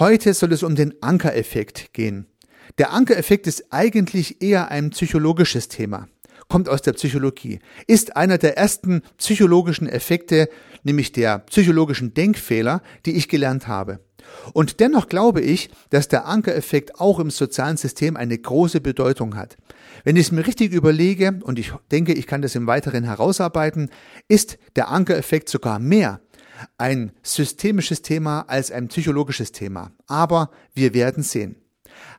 Heute soll es um den Ankereffekt gehen. Der Ankereffekt ist eigentlich eher ein psychologisches Thema, kommt aus der Psychologie, ist einer der ersten psychologischen Effekte, nämlich der psychologischen Denkfehler, die ich gelernt habe. Und dennoch glaube ich, dass der Ankereffekt auch im sozialen System eine große Bedeutung hat. Wenn ich es mir richtig überlege, und ich denke, ich kann das im Weiteren herausarbeiten, ist der Ankereffekt sogar mehr ein systemisches Thema als ein psychologisches Thema. Aber wir werden sehen.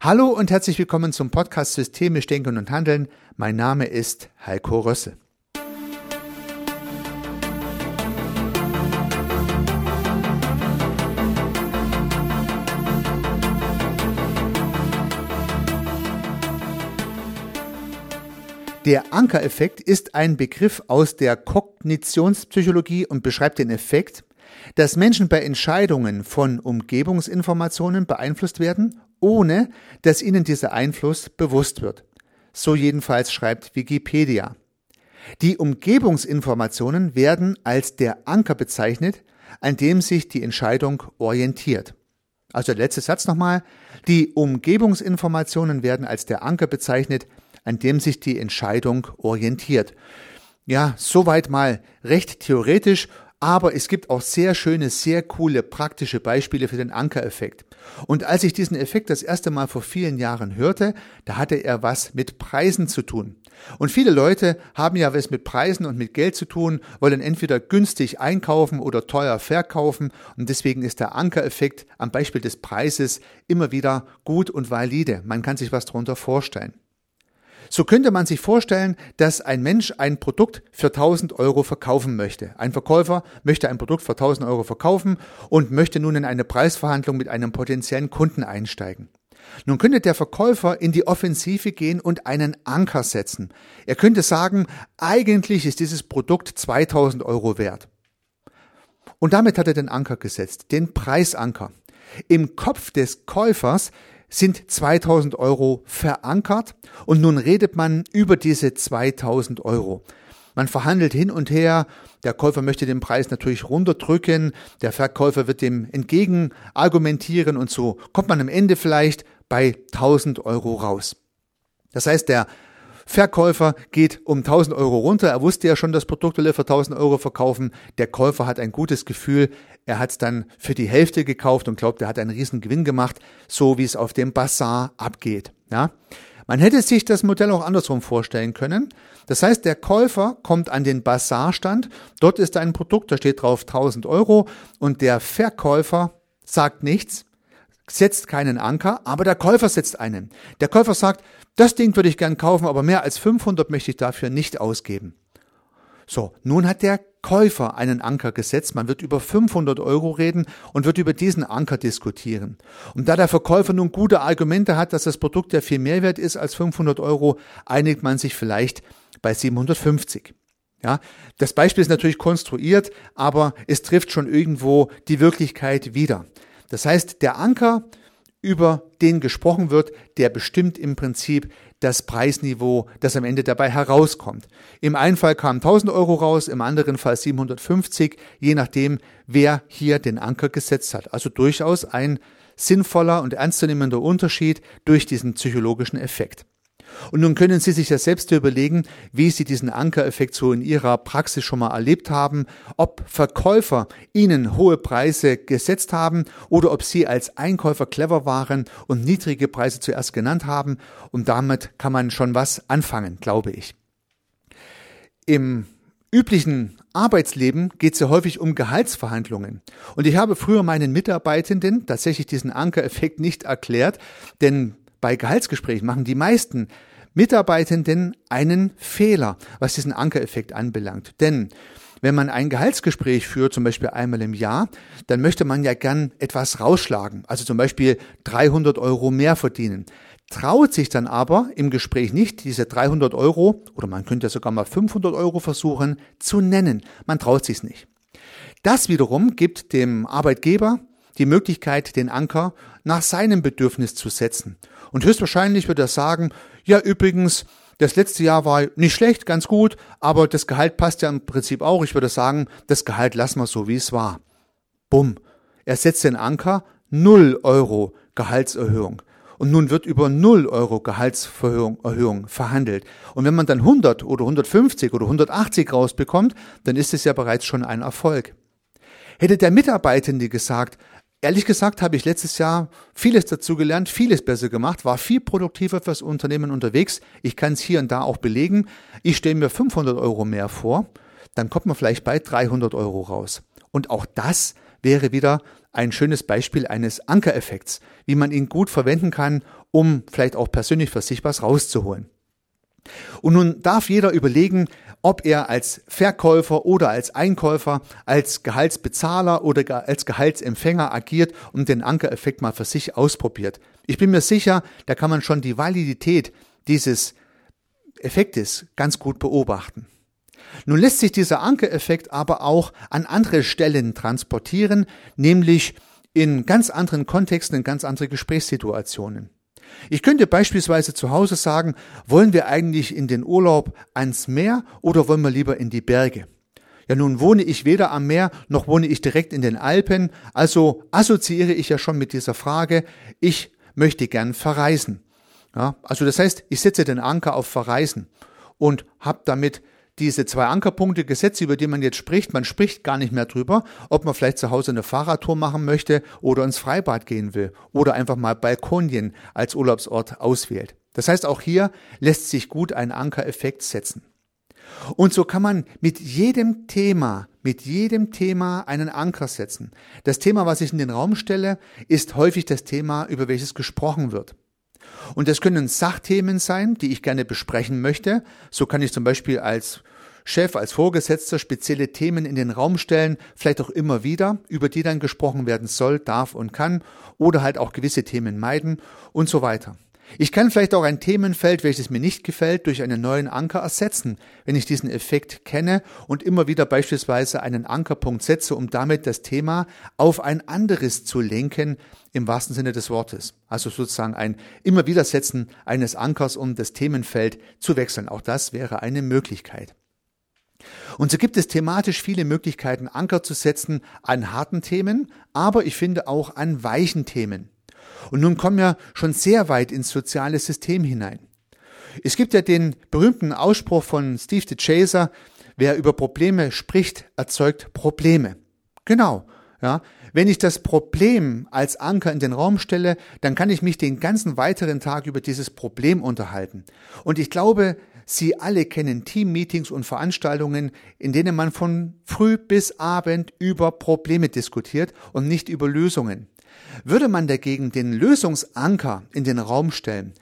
Hallo und herzlich willkommen zum Podcast Systemisch Denken und Handeln. Mein Name ist Heiko Rösse. Der Ankereffekt ist ein Begriff aus der Kognitionspsychologie und beschreibt den Effekt, dass Menschen bei Entscheidungen von Umgebungsinformationen beeinflusst werden, ohne dass ihnen dieser Einfluss bewusst wird. So jedenfalls schreibt Wikipedia. Die Umgebungsinformationen werden als der Anker bezeichnet, an dem sich die Entscheidung orientiert. Also der letzte Satz nochmal. Die Umgebungsinformationen werden als der Anker bezeichnet, an dem sich die Entscheidung orientiert. Ja, soweit mal recht theoretisch, aber es gibt auch sehr schöne, sehr coole praktische Beispiele für den Ankereffekt. Und als ich diesen Effekt das erste Mal vor vielen Jahren hörte, da hatte er was mit Preisen zu tun. Und viele Leute haben ja was mit Preisen und mit Geld zu tun, wollen entweder günstig einkaufen oder teuer verkaufen. Und deswegen ist der Ankereffekt am Beispiel des Preises immer wieder gut und valide. Man kann sich was darunter vorstellen. So könnte man sich vorstellen, dass ein Mensch ein Produkt für 1000 Euro verkaufen möchte. Ein Verkäufer möchte ein Produkt für 1000 Euro verkaufen und möchte nun in eine Preisverhandlung mit einem potenziellen Kunden einsteigen. Nun könnte der Verkäufer in die Offensive gehen und einen Anker setzen. Er könnte sagen, eigentlich ist dieses Produkt 2000 Euro wert. Und damit hat er den Anker gesetzt, den Preisanker. Im Kopf des Käufers sind 2000 Euro verankert und nun redet man über diese 2000 Euro. Man verhandelt hin und her. Der Käufer möchte den Preis natürlich runterdrücken. Der Verkäufer wird dem entgegen argumentieren und so kommt man am Ende vielleicht bei 1000 Euro raus. Das heißt, der Verkäufer geht um 1000 Euro runter. Er wusste ja schon, das Produkt will er für 1000 Euro verkaufen. Der Käufer hat ein gutes Gefühl. Er hat es dann für die Hälfte gekauft und glaubt, er hat einen riesen Gewinn gemacht, so wie es auf dem Bazar abgeht. Ja. Man hätte sich das Modell auch andersrum vorstellen können. Das heißt, der Käufer kommt an den Bazarstand. Dort ist ein Produkt, da steht drauf 1000 Euro und der Verkäufer sagt nichts, setzt keinen Anker, aber der Käufer setzt einen. Der Käufer sagt, das Ding würde ich gern kaufen, aber mehr als 500 möchte ich dafür nicht ausgeben. So, nun hat der Käufer einen Anker gesetzt. Man wird über 500 Euro reden und wird über diesen Anker diskutieren. Und da der Verkäufer nun gute Argumente hat, dass das Produkt ja viel mehr wert ist als 500 Euro, einigt man sich vielleicht bei 750. Ja, das Beispiel ist natürlich konstruiert, aber es trifft schon irgendwo die Wirklichkeit wieder. Das heißt, der Anker, über den gesprochen wird, der bestimmt im Prinzip das Preisniveau, das am Ende dabei herauskommt. Im einen Fall kamen 1000 Euro raus, im anderen Fall 750, je nachdem, wer hier den Anker gesetzt hat. Also durchaus ein sinnvoller und ernstzunehmender Unterschied durch diesen psychologischen Effekt. Und nun können Sie sich ja selbst überlegen, wie Sie diesen Ankereffekt so in Ihrer Praxis schon mal erlebt haben, ob Verkäufer Ihnen hohe Preise gesetzt haben oder ob Sie als Einkäufer clever waren und niedrige Preise zuerst genannt haben. Und damit kann man schon was anfangen, glaube ich. Im üblichen Arbeitsleben geht es ja häufig um Gehaltsverhandlungen. Und ich habe früher meinen Mitarbeitenden tatsächlich diesen Ankereffekt nicht erklärt, denn bei Gehaltsgesprächen machen die meisten Mitarbeitenden einen Fehler, was diesen Ankereffekt anbelangt. Denn wenn man ein Gehaltsgespräch führt, zum Beispiel einmal im Jahr, dann möchte man ja gern etwas rausschlagen, also zum Beispiel 300 Euro mehr verdienen. Traut sich dann aber im Gespräch nicht, diese 300 Euro oder man könnte sogar mal 500 Euro versuchen zu nennen. Man traut sich's nicht. Das wiederum gibt dem Arbeitgeber die Möglichkeit, den Anker nach seinem Bedürfnis zu setzen. Und höchstwahrscheinlich wird er sagen, ja übrigens, das letzte Jahr war nicht schlecht, ganz gut, aber das Gehalt passt ja im Prinzip auch. Ich würde sagen, das Gehalt lassen wir so, wie es war. Bumm. Er setzt den Anker 0 Euro Gehaltserhöhung. Und nun wird über 0 Euro Gehaltserhöhung verhandelt. Und wenn man dann 100 oder 150 oder 180 rausbekommt, dann ist es ja bereits schon ein Erfolg. Hätte der Mitarbeitende gesagt, Ehrlich gesagt habe ich letztes Jahr vieles dazu gelernt, vieles besser gemacht, war viel produktiver fürs Unternehmen unterwegs. Ich kann es hier und da auch belegen. Ich stelle mir 500 Euro mehr vor, dann kommt man vielleicht bei 300 Euro raus. Und auch das wäre wieder ein schönes Beispiel eines Ankereffekts, wie man ihn gut verwenden kann, um vielleicht auch persönlich für sich was rauszuholen. Und nun darf jeder überlegen, ob er als Verkäufer oder als Einkäufer, als Gehaltsbezahler oder als Gehaltsempfänger agiert und den Ankereffekt mal für sich ausprobiert. Ich bin mir sicher, da kann man schon die Validität dieses Effektes ganz gut beobachten. Nun lässt sich dieser Ankereffekt aber auch an andere Stellen transportieren, nämlich in ganz anderen Kontexten, in ganz andere Gesprächssituationen. Ich könnte beispielsweise zu Hause sagen, wollen wir eigentlich in den Urlaub ans Meer oder wollen wir lieber in die Berge? Ja, nun wohne ich weder am Meer noch wohne ich direkt in den Alpen, also assoziiere ich ja schon mit dieser Frage, ich möchte gern verreisen. Ja, also das heißt, ich setze den Anker auf Verreisen und habe damit diese zwei Ankerpunkte Gesetze, über die man jetzt spricht, man spricht gar nicht mehr drüber, ob man vielleicht zu Hause eine Fahrradtour machen möchte oder ins Freibad gehen will oder einfach mal Balkonien als Urlaubsort auswählt. Das heißt, auch hier lässt sich gut ein Ankereffekt setzen. Und so kann man mit jedem Thema, mit jedem Thema einen Anker setzen. Das Thema, was ich in den Raum stelle, ist häufig das Thema, über welches gesprochen wird. Und das können Sachthemen sein, die ich gerne besprechen möchte. So kann ich zum Beispiel als Chef, als Vorgesetzter spezielle Themen in den Raum stellen, vielleicht auch immer wieder, über die dann gesprochen werden soll, darf und kann, oder halt auch gewisse Themen meiden und so weiter. Ich kann vielleicht auch ein Themenfeld, welches mir nicht gefällt, durch einen neuen Anker ersetzen, wenn ich diesen Effekt kenne und immer wieder beispielsweise einen Ankerpunkt setze, um damit das Thema auf ein anderes zu lenken, im wahrsten Sinne des Wortes. Also sozusagen ein immer wieder Setzen eines Ankers, um das Themenfeld zu wechseln. Auch das wäre eine Möglichkeit. Und so gibt es thematisch viele Möglichkeiten, Anker zu setzen an harten Themen, aber ich finde auch an weichen Themen. Und nun kommen wir schon sehr weit ins soziale System hinein. Es gibt ja den berühmten Ausspruch von Steve de Chaser, wer über Probleme spricht, erzeugt Probleme. Genau, ja. Wenn ich das Problem als Anker in den Raum stelle, dann kann ich mich den ganzen weiteren Tag über dieses Problem unterhalten. Und ich glaube, Sie alle kennen Teammeetings und Veranstaltungen, in denen man von früh bis Abend über Probleme diskutiert und nicht über Lösungen. Würde man dagegen den Lösungsanker in den Raum stellen,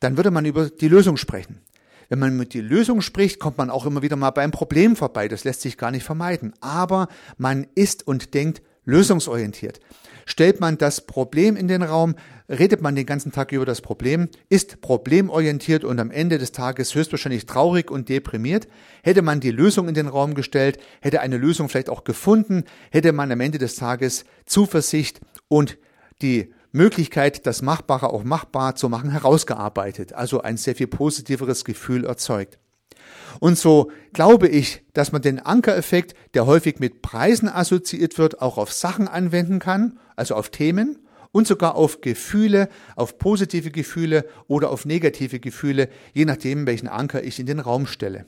dann würde man über die Lösung sprechen. Wenn man mit die Lösung spricht, kommt man auch immer wieder mal beim Problem vorbei. Das lässt sich gar nicht vermeiden. Aber man ist und denkt lösungsorientiert. Stellt man das Problem in den Raum, redet man den ganzen Tag über das Problem, ist problemorientiert und am Ende des Tages höchstwahrscheinlich traurig und deprimiert. Hätte man die Lösung in den Raum gestellt, hätte eine Lösung vielleicht auch gefunden, hätte man am Ende des Tages Zuversicht und die Möglichkeit, das Machbare auch machbar zu machen, herausgearbeitet, also ein sehr viel positiveres Gefühl erzeugt. Und so glaube ich, dass man den Ankereffekt, der häufig mit Preisen assoziiert wird, auch auf Sachen anwenden kann, also auf Themen und sogar auf Gefühle, auf positive Gefühle oder auf negative Gefühle, je nachdem, welchen Anker ich in den Raum stelle.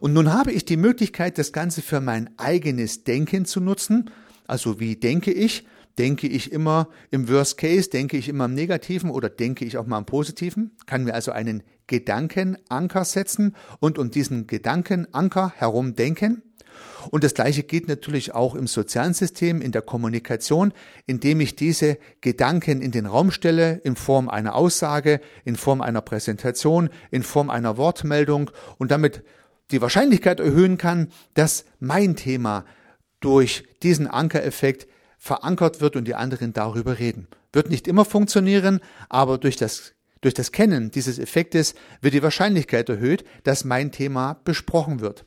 Und nun habe ich die Möglichkeit, das Ganze für mein eigenes Denken zu nutzen. Also wie denke ich? Denke ich immer im Worst Case, denke ich immer im Negativen oder denke ich auch mal im Positiven? Kann mir also einen Gedankenanker setzen und um diesen Gedankenanker herum denken? Und das Gleiche geht natürlich auch im sozialen System, in der Kommunikation, indem ich diese Gedanken in den Raum stelle, in Form einer Aussage, in Form einer Präsentation, in Form einer Wortmeldung und damit die Wahrscheinlichkeit erhöhen kann, dass mein Thema durch diesen Ankereffekt verankert wird und die anderen darüber reden. Wird nicht immer funktionieren, aber durch das, durch das Kennen dieses Effektes wird die Wahrscheinlichkeit erhöht, dass mein Thema besprochen wird.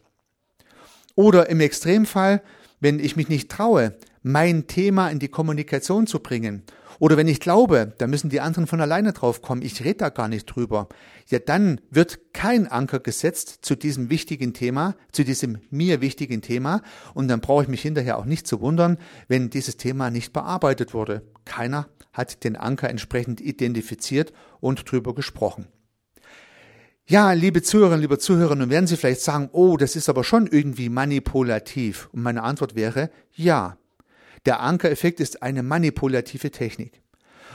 Oder im Extremfall, wenn ich mich nicht traue, mein Thema in die Kommunikation zu bringen oder wenn ich glaube, da müssen die anderen von alleine drauf kommen, ich rede da gar nicht drüber, ja dann wird kein Anker gesetzt zu diesem wichtigen Thema, zu diesem mir wichtigen Thema und dann brauche ich mich hinterher auch nicht zu wundern, wenn dieses Thema nicht bearbeitet wurde. keiner hat den Anker entsprechend identifiziert und drüber gesprochen. Ja, liebe Zuhörerinnen, liebe Zuhörer, nun werden Sie vielleicht sagen, oh, das ist aber schon irgendwie manipulativ. Und meine Antwort wäre, ja. Der Ankereffekt ist eine manipulative Technik.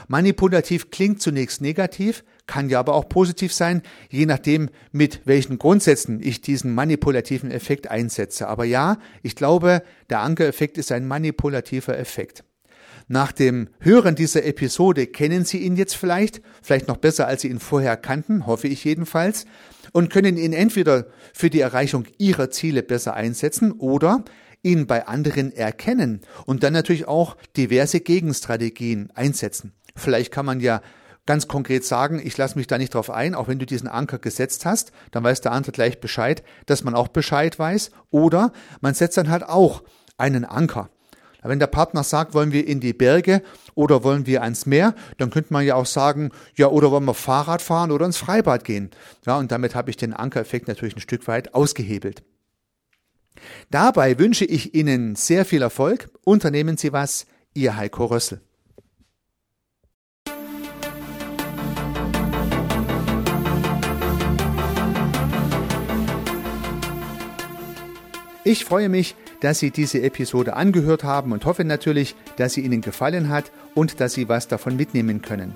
Manipulativ klingt zunächst negativ, kann ja aber auch positiv sein, je nachdem, mit welchen Grundsätzen ich diesen manipulativen Effekt einsetze. Aber ja, ich glaube, der Ankereffekt ist ein manipulativer Effekt. Nach dem Hören dieser Episode kennen Sie ihn jetzt vielleicht, vielleicht noch besser, als Sie ihn vorher kannten, hoffe ich jedenfalls, und können ihn entweder für die Erreichung Ihrer Ziele besser einsetzen oder ihn bei anderen erkennen und dann natürlich auch diverse Gegenstrategien einsetzen. Vielleicht kann man ja ganz konkret sagen, ich lasse mich da nicht drauf ein, auch wenn du diesen Anker gesetzt hast, dann weiß der andere gleich Bescheid, dass man auch Bescheid weiß. Oder man setzt dann halt auch einen Anker. Wenn der Partner sagt, wollen wir in die Berge oder wollen wir ans Meer, dann könnte man ja auch sagen, ja, oder wollen wir Fahrrad fahren oder ins Freibad gehen. Ja, und damit habe ich den Ankereffekt natürlich ein Stück weit ausgehebelt. Dabei wünsche ich Ihnen sehr viel Erfolg. Unternehmen Sie was, Ihr Heiko Rössel. Ich freue mich, dass Sie diese Episode angehört haben und hoffe natürlich, dass sie Ihnen gefallen hat und dass Sie was davon mitnehmen können.